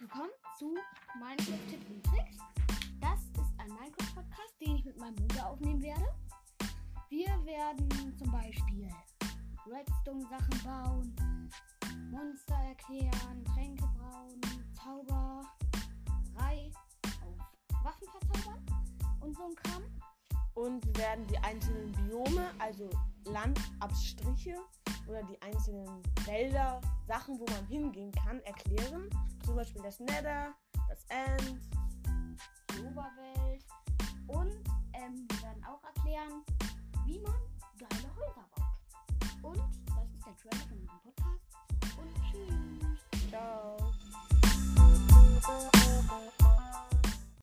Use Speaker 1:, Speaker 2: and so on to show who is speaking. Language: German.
Speaker 1: willkommen zu Minecraft Tipps und Tricks. Das ist ein Minecraft-Podcast, den ich mit meinem Bruder aufnehmen werde. Wir werden zum Beispiel Redstone-Sachen bauen, Monster erklären, Tränke brauen, Zauberei auf Waffen verzaubern und so ein Kram.
Speaker 2: Und werden die einzelnen Biome, also Landabstriche oder die einzelnen Wälder, Sachen, wo man hingehen kann, erklären. Zum Beispiel das Nether, das End.
Speaker 1: die Oberwelt und ähm, wir werden auch erklären, wie man geile Häuser baut. Und das ist der Trailer